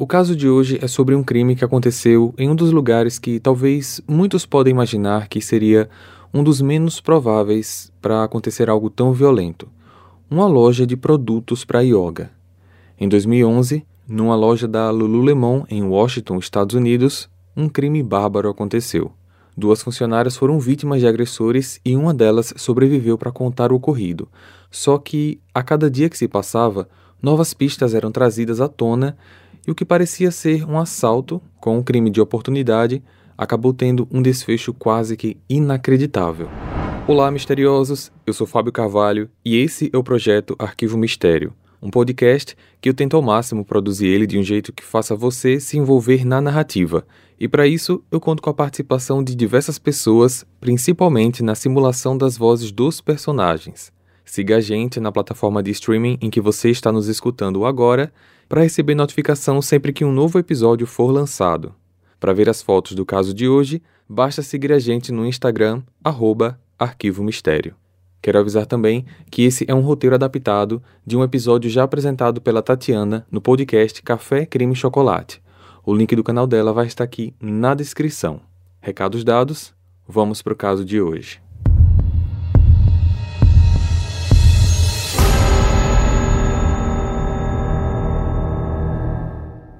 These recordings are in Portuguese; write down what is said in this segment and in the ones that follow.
O caso de hoje é sobre um crime que aconteceu em um dos lugares que talvez muitos podem imaginar que seria um dos menos prováveis para acontecer algo tão violento: uma loja de produtos para yoga. Em 2011, numa loja da Lululemon em Washington, Estados Unidos, um crime bárbaro aconteceu. Duas funcionárias foram vítimas de agressores e uma delas sobreviveu para contar o ocorrido. Só que, a cada dia que se passava, novas pistas eram trazidas à tona e o que parecia ser um assalto com um crime de oportunidade acabou tendo um desfecho quase que inacreditável. Olá, misteriosos! Eu sou Fábio Carvalho e esse é o projeto Arquivo Mistério, um podcast que eu tento ao máximo produzir ele de um jeito que faça você se envolver na narrativa. E para isso, eu conto com a participação de diversas pessoas, principalmente na simulação das vozes dos personagens. Siga a gente na plataforma de streaming em que você está nos escutando agora para receber notificação sempre que um novo episódio for lançado. Para ver as fotos do caso de hoje, basta seguir a gente no Instagram, arroba Arquivo Mistério. Quero avisar também que esse é um roteiro adaptado de um episódio já apresentado pela Tatiana no podcast Café Crime Chocolate. O link do canal dela vai estar aqui na descrição. Recados dados, vamos para o caso de hoje.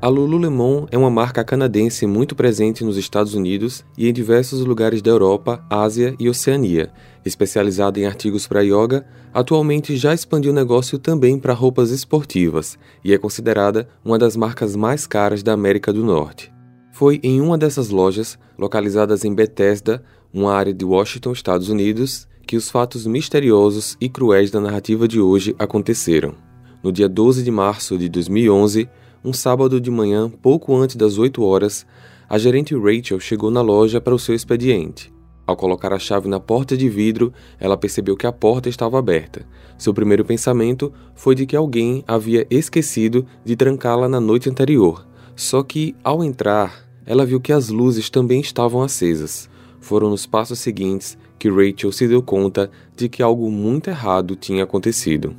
A Lululemon é uma marca canadense muito presente nos Estados Unidos e em diversos lugares da Europa, Ásia e Oceania. Especializada em artigos para yoga, atualmente já expandiu o negócio também para roupas esportivas e é considerada uma das marcas mais caras da América do Norte. Foi em uma dessas lojas, localizadas em Bethesda, uma área de Washington, Estados Unidos, que os fatos misteriosos e cruéis da narrativa de hoje aconteceram. No dia 12 de março de 2011, um sábado de manhã, pouco antes das 8 horas, a gerente Rachel chegou na loja para o seu expediente. Ao colocar a chave na porta de vidro, ela percebeu que a porta estava aberta. Seu primeiro pensamento foi de que alguém havia esquecido de trancá-la na noite anterior. Só que, ao entrar, ela viu que as luzes também estavam acesas. Foram nos passos seguintes que Rachel se deu conta de que algo muito errado tinha acontecido.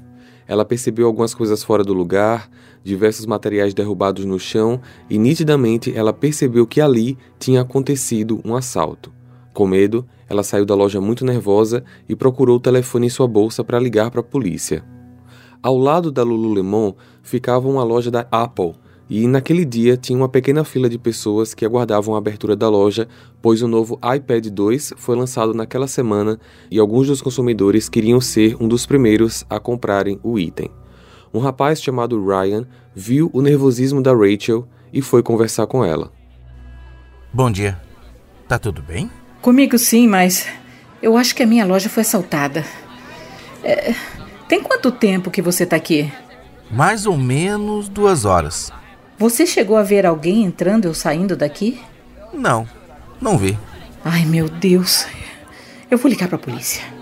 Ela percebeu algumas coisas fora do lugar, diversos materiais derrubados no chão e nitidamente ela percebeu que ali tinha acontecido um assalto. Com medo, ela saiu da loja muito nervosa e procurou o telefone em sua bolsa para ligar para a polícia. Ao lado da Lululemon ficava uma loja da Apple, e naquele dia tinha uma pequena fila de pessoas que aguardavam a abertura da loja, pois o novo iPad 2 foi lançado naquela semana e alguns dos consumidores queriam ser um dos primeiros a comprarem o item. Um rapaz chamado Ryan viu o nervosismo da Rachel e foi conversar com ela. Bom dia. Tá tudo bem? Comigo sim, mas eu acho que a minha loja foi assaltada. É... Tem quanto tempo que você tá aqui? Mais ou menos duas horas. Você chegou a ver alguém entrando ou saindo daqui? Não, não vi. Ai, meu Deus. Eu vou ligar para a polícia.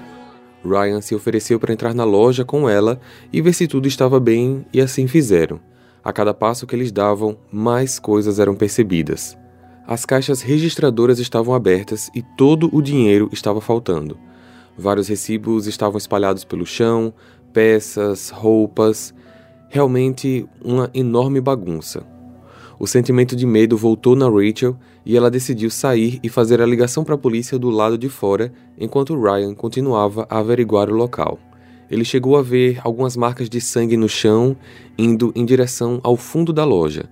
Ryan se ofereceu para entrar na loja com ela e ver se tudo estava bem, e assim fizeram. A cada passo que eles davam, mais coisas eram percebidas. As caixas registradoras estavam abertas e todo o dinheiro estava faltando. Vários recibos estavam espalhados pelo chão, peças, roupas, realmente uma enorme bagunça. O sentimento de medo voltou na Rachel e ela decidiu sair e fazer a ligação para a polícia do lado de fora, enquanto Ryan continuava a averiguar o local. Ele chegou a ver algumas marcas de sangue no chão, indo em direção ao fundo da loja.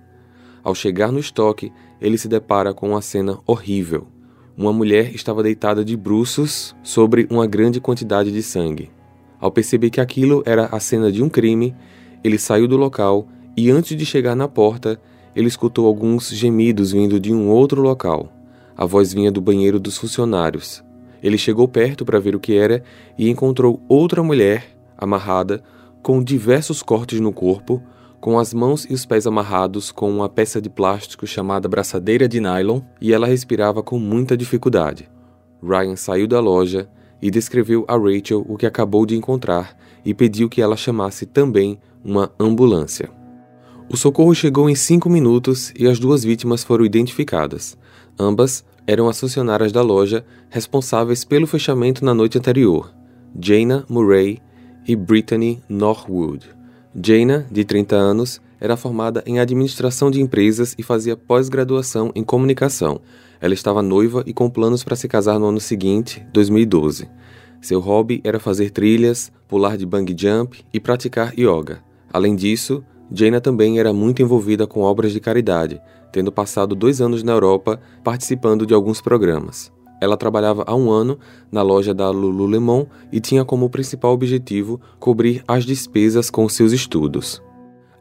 Ao chegar no estoque, ele se depara com uma cena horrível. Uma mulher estava deitada de bruços sobre uma grande quantidade de sangue. Ao perceber que aquilo era a cena de um crime, ele saiu do local e, antes de chegar na porta, ele escutou alguns gemidos vindo de um outro local. A voz vinha do banheiro dos funcionários. Ele chegou perto para ver o que era e encontrou outra mulher, amarrada, com diversos cortes no corpo, com as mãos e os pés amarrados com uma peça de plástico chamada braçadeira de nylon, e ela respirava com muita dificuldade. Ryan saiu da loja e descreveu a Rachel o que acabou de encontrar e pediu que ela chamasse também uma ambulância. O socorro chegou em cinco minutos e as duas vítimas foram identificadas. Ambas eram as funcionárias da loja responsáveis pelo fechamento na noite anterior, Jana Murray e Brittany Norwood. Jana, de 30 anos, era formada em administração de empresas e fazia pós-graduação em comunicação. Ela estava noiva e com planos para se casar no ano seguinte, 2012. Seu hobby era fazer trilhas, pular de bungee jump e praticar yoga. Além disso, Jaina também era muito envolvida com obras de caridade, tendo passado dois anos na Europa participando de alguns programas. Ela trabalhava há um ano na loja da Lululemon e tinha como principal objetivo cobrir as despesas com seus estudos.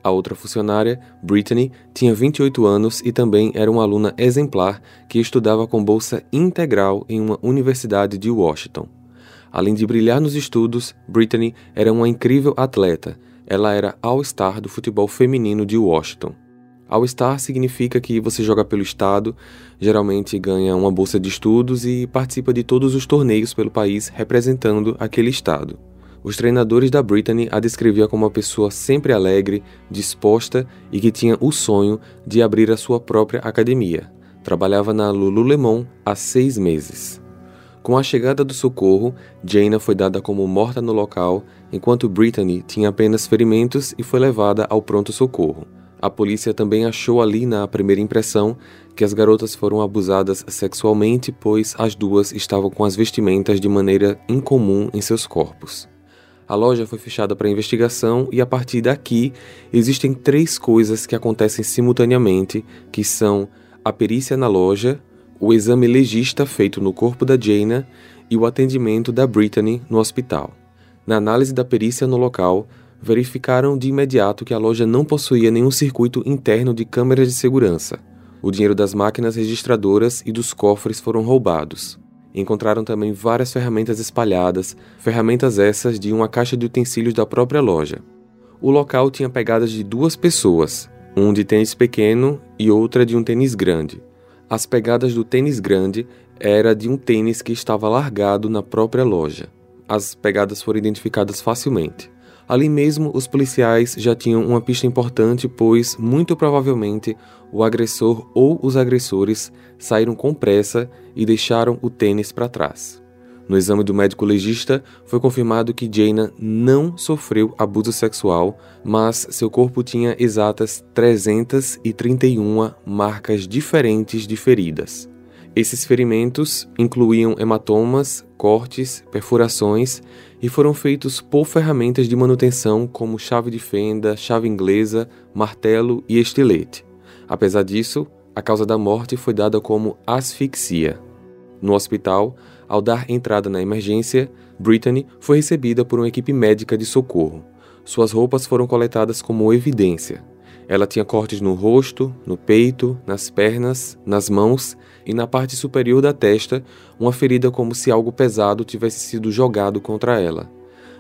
A outra funcionária, Brittany, tinha 28 anos e também era uma aluna exemplar que estudava com bolsa integral em uma universidade de Washington. Além de brilhar nos estudos, Brittany era uma incrível atleta. Ela era All-Star do futebol feminino de Washington. All-Star significa que você joga pelo estado, geralmente ganha uma bolsa de estudos e participa de todos os torneios pelo país representando aquele estado. Os treinadores da Brittany a descreviam como uma pessoa sempre alegre, disposta e que tinha o sonho de abrir a sua própria academia. Trabalhava na Lululemon há seis meses. Com a chegada do socorro, Jaina foi dada como morta no local, enquanto Brittany tinha apenas ferimentos e foi levada ao pronto-socorro. A polícia também achou ali na primeira impressão que as garotas foram abusadas sexualmente, pois as duas estavam com as vestimentas de maneira incomum em seus corpos. A loja foi fechada para investigação e a partir daqui existem três coisas que acontecem simultaneamente, que são a perícia na loja, o exame legista feito no corpo da Jaina e o atendimento da Brittany no hospital. Na análise da perícia no local, verificaram de imediato que a loja não possuía nenhum circuito interno de câmeras de segurança. O dinheiro das máquinas registradoras e dos cofres foram roubados. Encontraram também várias ferramentas espalhadas, ferramentas essas de uma caixa de utensílios da própria loja. O local tinha pegadas de duas pessoas, um de tênis pequeno e outra de um tênis grande. As pegadas do tênis grande era de um tênis que estava largado na própria loja. As pegadas foram identificadas facilmente. Ali mesmo, os policiais já tinham uma pista importante, pois, muito provavelmente, o agressor ou os agressores saíram com pressa e deixaram o tênis para trás. No exame do médico legista, foi confirmado que Jaina não sofreu abuso sexual, mas seu corpo tinha exatas 331 marcas diferentes de feridas. Esses ferimentos incluíam hematomas, cortes, perfurações e foram feitos por ferramentas de manutenção como chave de fenda, chave inglesa, martelo e estilete. Apesar disso, a causa da morte foi dada como asfixia. No hospital, ao dar entrada na emergência, Brittany foi recebida por uma equipe médica de socorro. Suas roupas foram coletadas como evidência. Ela tinha cortes no rosto, no peito, nas pernas, nas mãos e na parte superior da testa, uma ferida como se algo pesado tivesse sido jogado contra ela.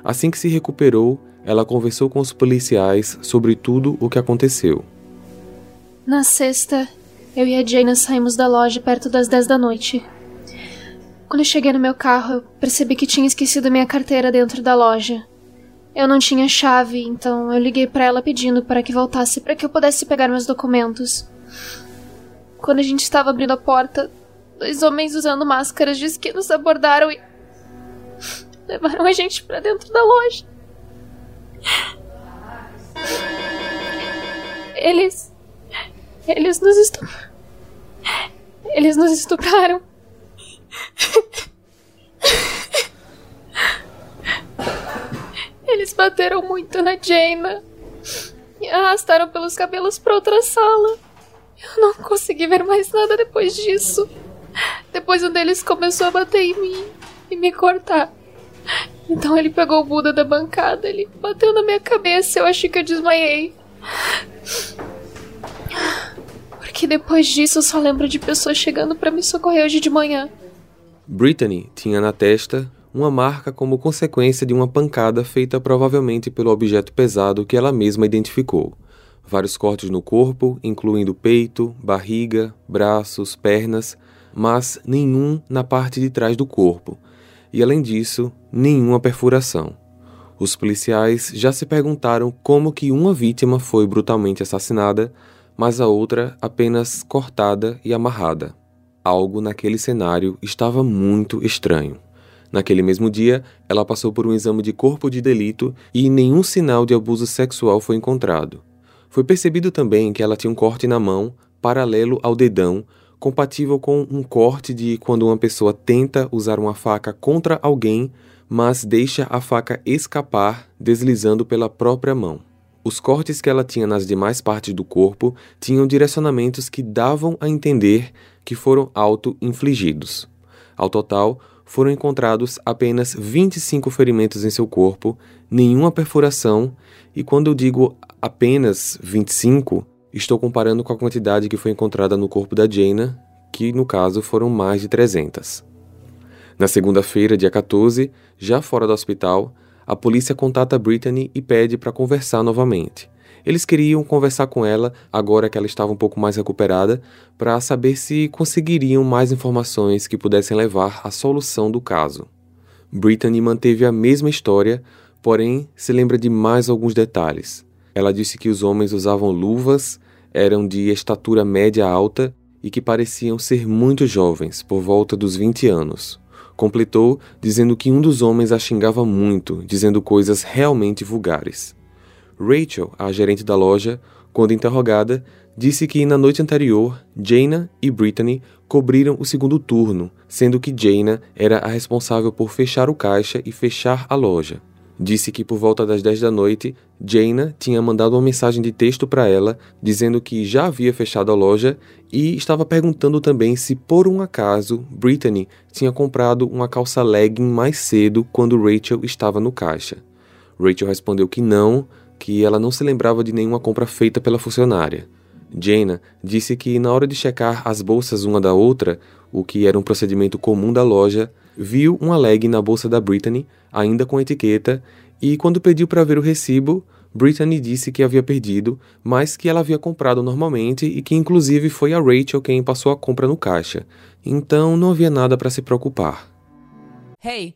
Assim que se recuperou, ela conversou com os policiais sobre tudo o que aconteceu. Na sexta, eu e a Jane saímos da loja perto das 10 da noite. Quando cheguei no meu carro, percebi que tinha esquecido minha carteira dentro da loja. Eu não tinha chave, então eu liguei para ela pedindo para que voltasse para que eu pudesse pegar meus documentos. Quando a gente estava abrindo a porta, dois homens usando máscaras de esqui nos abordaram e levaram a gente para dentro da loja. Eles eles nos estu... Eles nos estupraram. Bateram muito na Jaina e arrastaram pelos cabelos para outra sala. Eu não consegui ver mais nada depois disso. Depois um deles começou a bater em mim e me cortar. Então ele pegou o Buda da bancada, ele bateu na minha cabeça, eu achei que eu desmaiei. Porque depois disso eu só lembro de pessoas chegando para me socorrer hoje de manhã. Brittany tinha na testa uma marca como consequência de uma pancada feita provavelmente pelo objeto pesado que ela mesma identificou. Vários cortes no corpo, incluindo peito, barriga, braços, pernas, mas nenhum na parte de trás do corpo. E além disso, nenhuma perfuração. Os policiais já se perguntaram como que uma vítima foi brutalmente assassinada, mas a outra apenas cortada e amarrada. Algo naquele cenário estava muito estranho. Naquele mesmo dia, ela passou por um exame de corpo de delito e nenhum sinal de abuso sexual foi encontrado. Foi percebido também que ela tinha um corte na mão, paralelo ao dedão, compatível com um corte de quando uma pessoa tenta usar uma faca contra alguém, mas deixa a faca escapar, deslizando pela própria mão. Os cortes que ela tinha nas demais partes do corpo tinham direcionamentos que davam a entender que foram auto-infligidos. Ao total, foram encontrados apenas 25 ferimentos em seu corpo, nenhuma perfuração, e quando eu digo apenas 25, estou comparando com a quantidade que foi encontrada no corpo da Jaina, que no caso foram mais de 300. Na segunda-feira, dia 14, já fora do hospital, a polícia contata Brittany e pede para conversar novamente. Eles queriam conversar com ela, agora que ela estava um pouco mais recuperada, para saber se conseguiriam mais informações que pudessem levar à solução do caso. Brittany manteve a mesma história, porém se lembra de mais alguns detalhes. Ela disse que os homens usavam luvas, eram de estatura média alta e que pareciam ser muito jovens, por volta dos 20 anos. Completou dizendo que um dos homens a xingava muito, dizendo coisas realmente vulgares. Rachel, a gerente da loja, quando interrogada, disse que na noite anterior, Jaina e Brittany cobriram o segundo turno, sendo que Jaina era a responsável por fechar o caixa e fechar a loja. Disse que por volta das 10 da noite, Jaina tinha mandado uma mensagem de texto para ela dizendo que já havia fechado a loja e estava perguntando também se por um acaso Brittany tinha comprado uma calça legging mais cedo quando Rachel estava no caixa. Rachel respondeu que não, que ela não se lembrava de nenhuma compra feita pela funcionária. Jaina disse que na hora de checar as bolsas uma da outra, o que era um procedimento comum da loja, viu uma leg na bolsa da Brittany, ainda com etiqueta, e quando pediu para ver o recibo, Brittany disse que havia perdido, mas que ela havia comprado normalmente e que inclusive foi a Rachel quem passou a compra no caixa. Então não havia nada para se preocupar. Hey,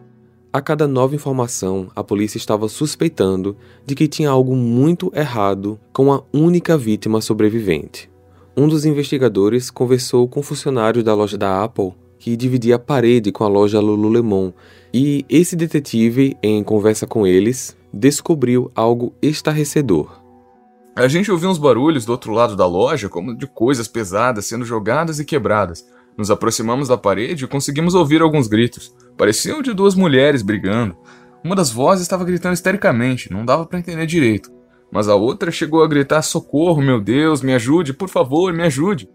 A cada nova informação, a polícia estava suspeitando de que tinha algo muito errado com a única vítima sobrevivente. Um dos investigadores conversou com funcionários da loja da Apple que dividia a parede com a loja Lululemon. E esse detetive, em conversa com eles, descobriu algo estarrecedor. A gente ouviu uns barulhos do outro lado da loja, como de coisas pesadas sendo jogadas e quebradas. Nos aproximamos da parede e conseguimos ouvir alguns gritos. Pareciam de duas mulheres brigando. Uma das vozes estava gritando histericamente, não dava para entender direito. Mas a outra chegou a gritar: Socorro, meu Deus, me ajude, por favor, me ajude.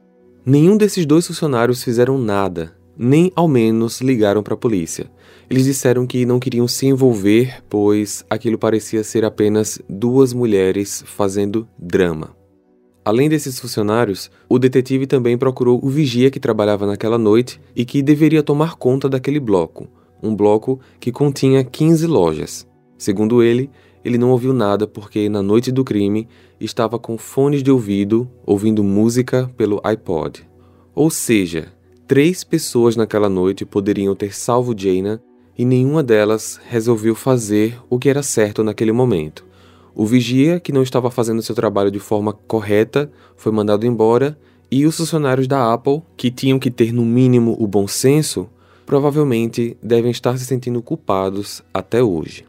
Nenhum desses dois funcionários fizeram nada, nem ao menos ligaram para a polícia. Eles disseram que não queriam se envolver, pois aquilo parecia ser apenas duas mulheres fazendo drama. Além desses funcionários, o detetive também procurou o vigia que trabalhava naquela noite e que deveria tomar conta daquele bloco, um bloco que continha 15 lojas. Segundo ele, ele não ouviu nada porque na noite do crime estava com fones de ouvido ouvindo música pelo iPod. Ou seja, Três pessoas naquela noite poderiam ter salvo Jaina e nenhuma delas resolveu fazer o que era certo naquele momento. O vigia, que não estava fazendo seu trabalho de forma correta, foi mandado embora e os funcionários da Apple, que tinham que ter no mínimo o bom senso, provavelmente devem estar se sentindo culpados até hoje.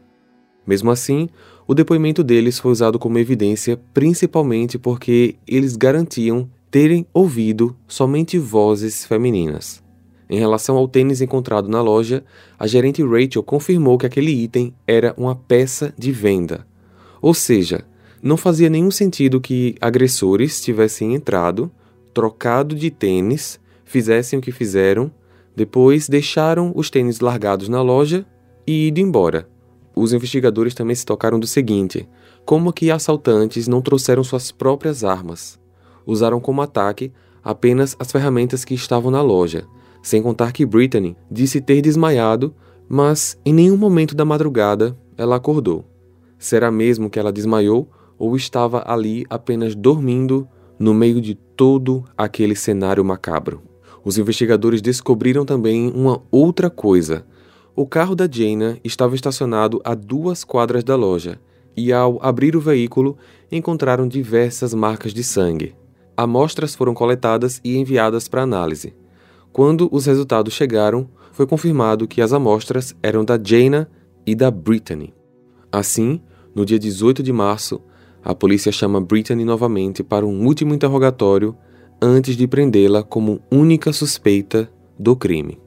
Mesmo assim, o depoimento deles foi usado como evidência principalmente porque eles garantiam terem ouvido somente vozes femininas. Em relação ao tênis encontrado na loja, a gerente Rachel confirmou que aquele item era uma peça de venda. Ou seja, não fazia nenhum sentido que agressores tivessem entrado, trocado de tênis, fizessem o que fizeram, depois deixaram os tênis largados na loja e ido embora. Os investigadores também se tocaram do seguinte: como que assaltantes não trouxeram suas próprias armas? usaram como ataque apenas as ferramentas que estavam na loja, sem contar que Brittany disse ter desmaiado, mas em nenhum momento da madrugada ela acordou. Será mesmo que ela desmaiou ou estava ali apenas dormindo no meio de todo aquele cenário macabro. Os investigadores descobriram também uma outra coisa. O carro da Jaina estava estacionado a duas quadras da loja e, ao abrir o veículo, encontraram diversas marcas de sangue. Amostras foram coletadas e enviadas para análise. Quando os resultados chegaram, foi confirmado que as amostras eram da Jaina e da Brittany. Assim, no dia 18 de março, a polícia chama Brittany novamente para um último interrogatório antes de prendê-la como única suspeita do crime.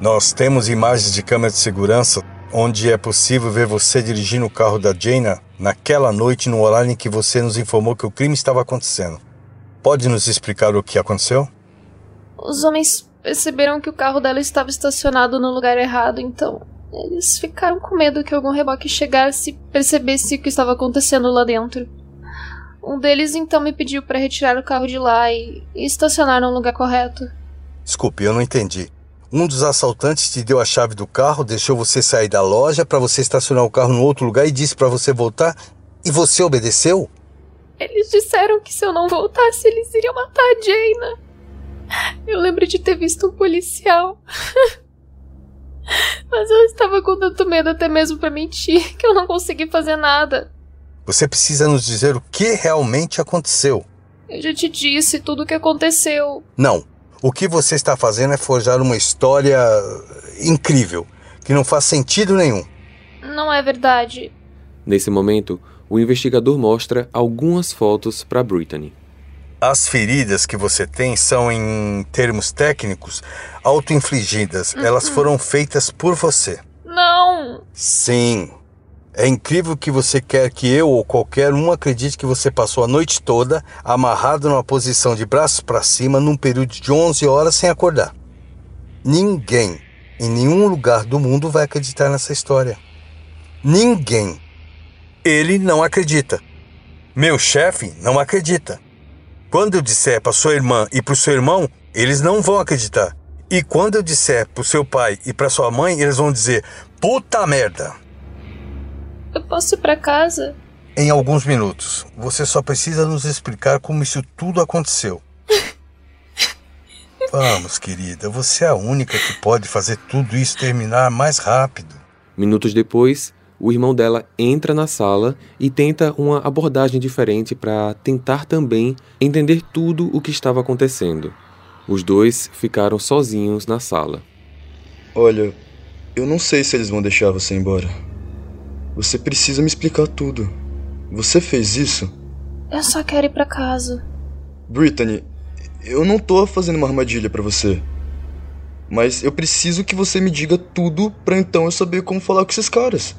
Nós temos imagens de câmera de segurança onde é possível ver você dirigindo o carro da Jaina naquela noite no horário em que você nos informou que o crime estava acontecendo. Pode nos explicar o que aconteceu? Os homens perceberam que o carro dela estava estacionado no lugar errado, então eles ficaram com medo que algum reboque chegasse e percebesse o que estava acontecendo lá dentro. Um deles então me pediu para retirar o carro de lá e, e estacionar no lugar correto. Desculpe, eu não entendi. Um dos assaltantes te deu a chave do carro, deixou você sair da loja para você estacionar o carro no outro lugar e disse para você voltar e você obedeceu? Eles disseram que se eu não voltasse, eles iriam matar a Jaina. Eu lembro de ter visto um policial. Mas eu estava com tanto medo até mesmo para mentir que eu não consegui fazer nada. Você precisa nos dizer o que realmente aconteceu. Eu já te disse tudo o que aconteceu. Não. O que você está fazendo é forjar uma história incrível, que não faz sentido nenhum. Não é verdade. Nesse momento, o investigador mostra algumas fotos para Brittany. As feridas que você tem são, em termos técnicos, auto-infligidas. Uhum. Elas foram feitas por você. Não! Sim. É incrível que você quer que eu ou qualquer um acredite que você passou a noite toda amarrado numa posição de braços para cima num período de 11 horas sem acordar. Ninguém, em nenhum lugar do mundo, vai acreditar nessa história. Ninguém. Ele não acredita. Meu chefe não acredita. Quando eu disser para sua irmã e para o seu irmão, eles não vão acreditar. E quando eu disser para o seu pai e para sua mãe, eles vão dizer: puta merda. Eu posso ir para casa? Em alguns minutos. Você só precisa nos explicar como isso tudo aconteceu. Vamos, querida, você é a única que pode fazer tudo isso terminar mais rápido. Minutos depois, o irmão dela entra na sala e tenta uma abordagem diferente para tentar também entender tudo o que estava acontecendo. Os dois ficaram sozinhos na sala. Olha, eu não sei se eles vão deixar você embora. Você precisa me explicar tudo. Você fez isso? Eu só quero ir para casa. Brittany, eu não tô fazendo uma armadilha para você. Mas eu preciso que você me diga tudo para então eu saber como falar com esses caras.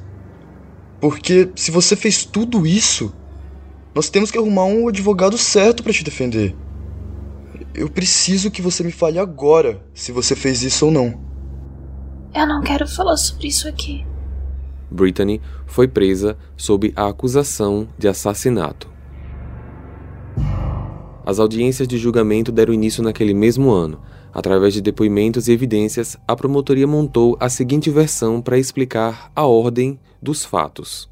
Porque se você fez tudo isso, nós temos que arrumar um advogado certo para te defender. Eu preciso que você me fale agora se você fez isso ou não. Eu não quero falar sobre isso aqui. Brittany foi presa sob a acusação de assassinato. As audiências de julgamento deram início naquele mesmo ano. Através de depoimentos e evidências, a promotoria montou a seguinte versão para explicar a ordem dos fatos.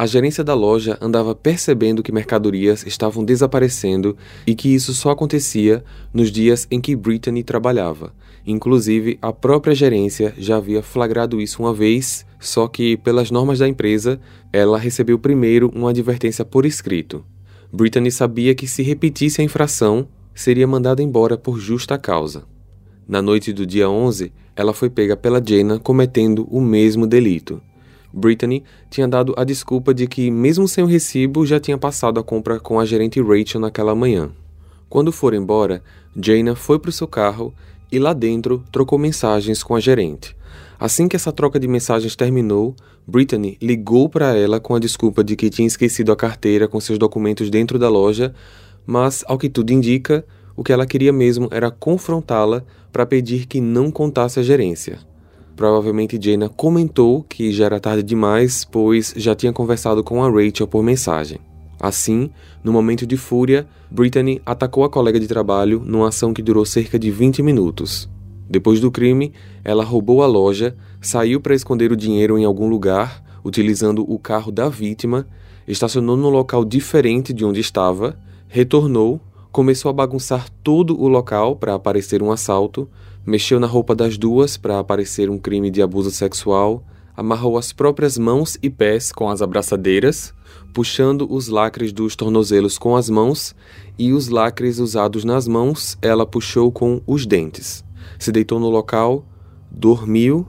A gerência da loja andava percebendo que mercadorias estavam desaparecendo e que isso só acontecia nos dias em que Brittany trabalhava. Inclusive, a própria gerência já havia flagrado isso uma vez, só que, pelas normas da empresa, ela recebeu primeiro uma advertência por escrito. Brittany sabia que se repetisse a infração, seria mandada embora por justa causa. Na noite do dia 11, ela foi pega pela Jenna cometendo o mesmo delito. Brittany tinha dado a desculpa de que, mesmo sem o recibo, já tinha passado a compra com a gerente Rachel naquela manhã. Quando foram embora, Jaina foi para o seu carro e lá dentro trocou mensagens com a gerente. Assim que essa troca de mensagens terminou, Brittany ligou para ela com a desculpa de que tinha esquecido a carteira com seus documentos dentro da loja, mas, ao que tudo indica, o que ela queria mesmo era confrontá-la para pedir que não contasse a gerência. Provavelmente Jaina comentou que já era tarde demais, pois já tinha conversado com a Rachel por mensagem. Assim, no momento de fúria, Brittany atacou a colega de trabalho numa ação que durou cerca de 20 minutos. Depois do crime, ela roubou a loja, saiu para esconder o dinheiro em algum lugar, utilizando o carro da vítima, estacionou no local diferente de onde estava, retornou, começou a bagunçar todo o local para aparecer um assalto, mexeu na roupa das duas para aparecer um crime de abuso sexual, amarrou as próprias mãos e pés com as abraçadeiras, puxando os lacres dos tornozelos com as mãos e os lacres usados nas mãos ela puxou com os dentes. Se deitou no local, dormiu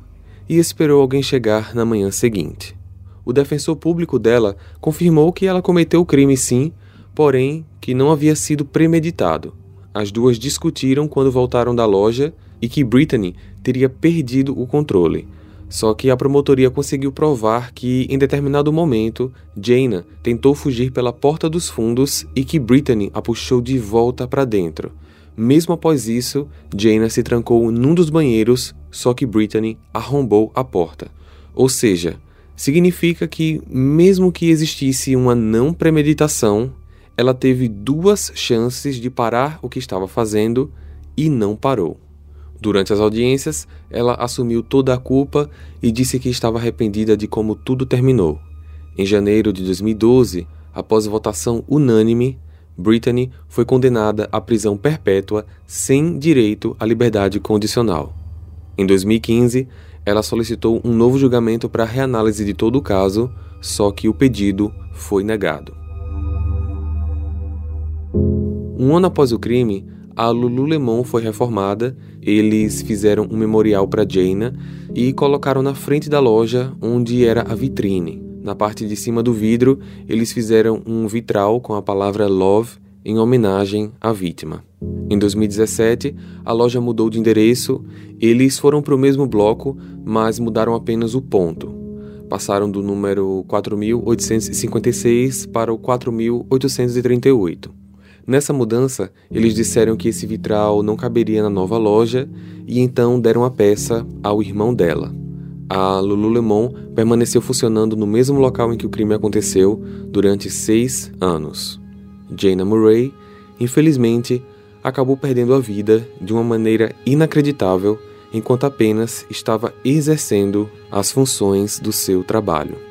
e esperou alguém chegar na manhã seguinte. O defensor público dela confirmou que ela cometeu o crime sim, porém que não havia sido premeditado. As duas discutiram quando voltaram da loja e que Brittany teria perdido o controle. Só que a promotoria conseguiu provar que, em determinado momento, Jaina tentou fugir pela porta dos fundos e que Brittany a puxou de volta para dentro. Mesmo após isso, Jaina se trancou num dos banheiros, só que Brittany arrombou a porta. Ou seja, significa que, mesmo que existisse uma não premeditação, ela teve duas chances de parar o que estava fazendo e não parou. Durante as audiências, ela assumiu toda a culpa e disse que estava arrependida de como tudo terminou. Em janeiro de 2012, após votação unânime, Brittany foi condenada à prisão perpétua sem direito à liberdade condicional. Em 2015, ela solicitou um novo julgamento para reanálise de todo o caso, só que o pedido foi negado. Um ano após o crime, a Lululemon foi reformada, eles fizeram um memorial para Jaina e colocaram na frente da loja onde era a vitrine. Na parte de cima do vidro, eles fizeram um vitral com a palavra Love em homenagem à vítima. Em 2017, a loja mudou de endereço, eles foram para o mesmo bloco, mas mudaram apenas o ponto. Passaram do número 4856 para o 4838. Nessa mudança, eles disseram que esse vitral não caberia na nova loja e então deram a peça ao irmão dela. A Lululemon permaneceu funcionando no mesmo local em que o crime aconteceu durante seis anos. Jaina Murray, infelizmente, acabou perdendo a vida de uma maneira inacreditável enquanto apenas estava exercendo as funções do seu trabalho.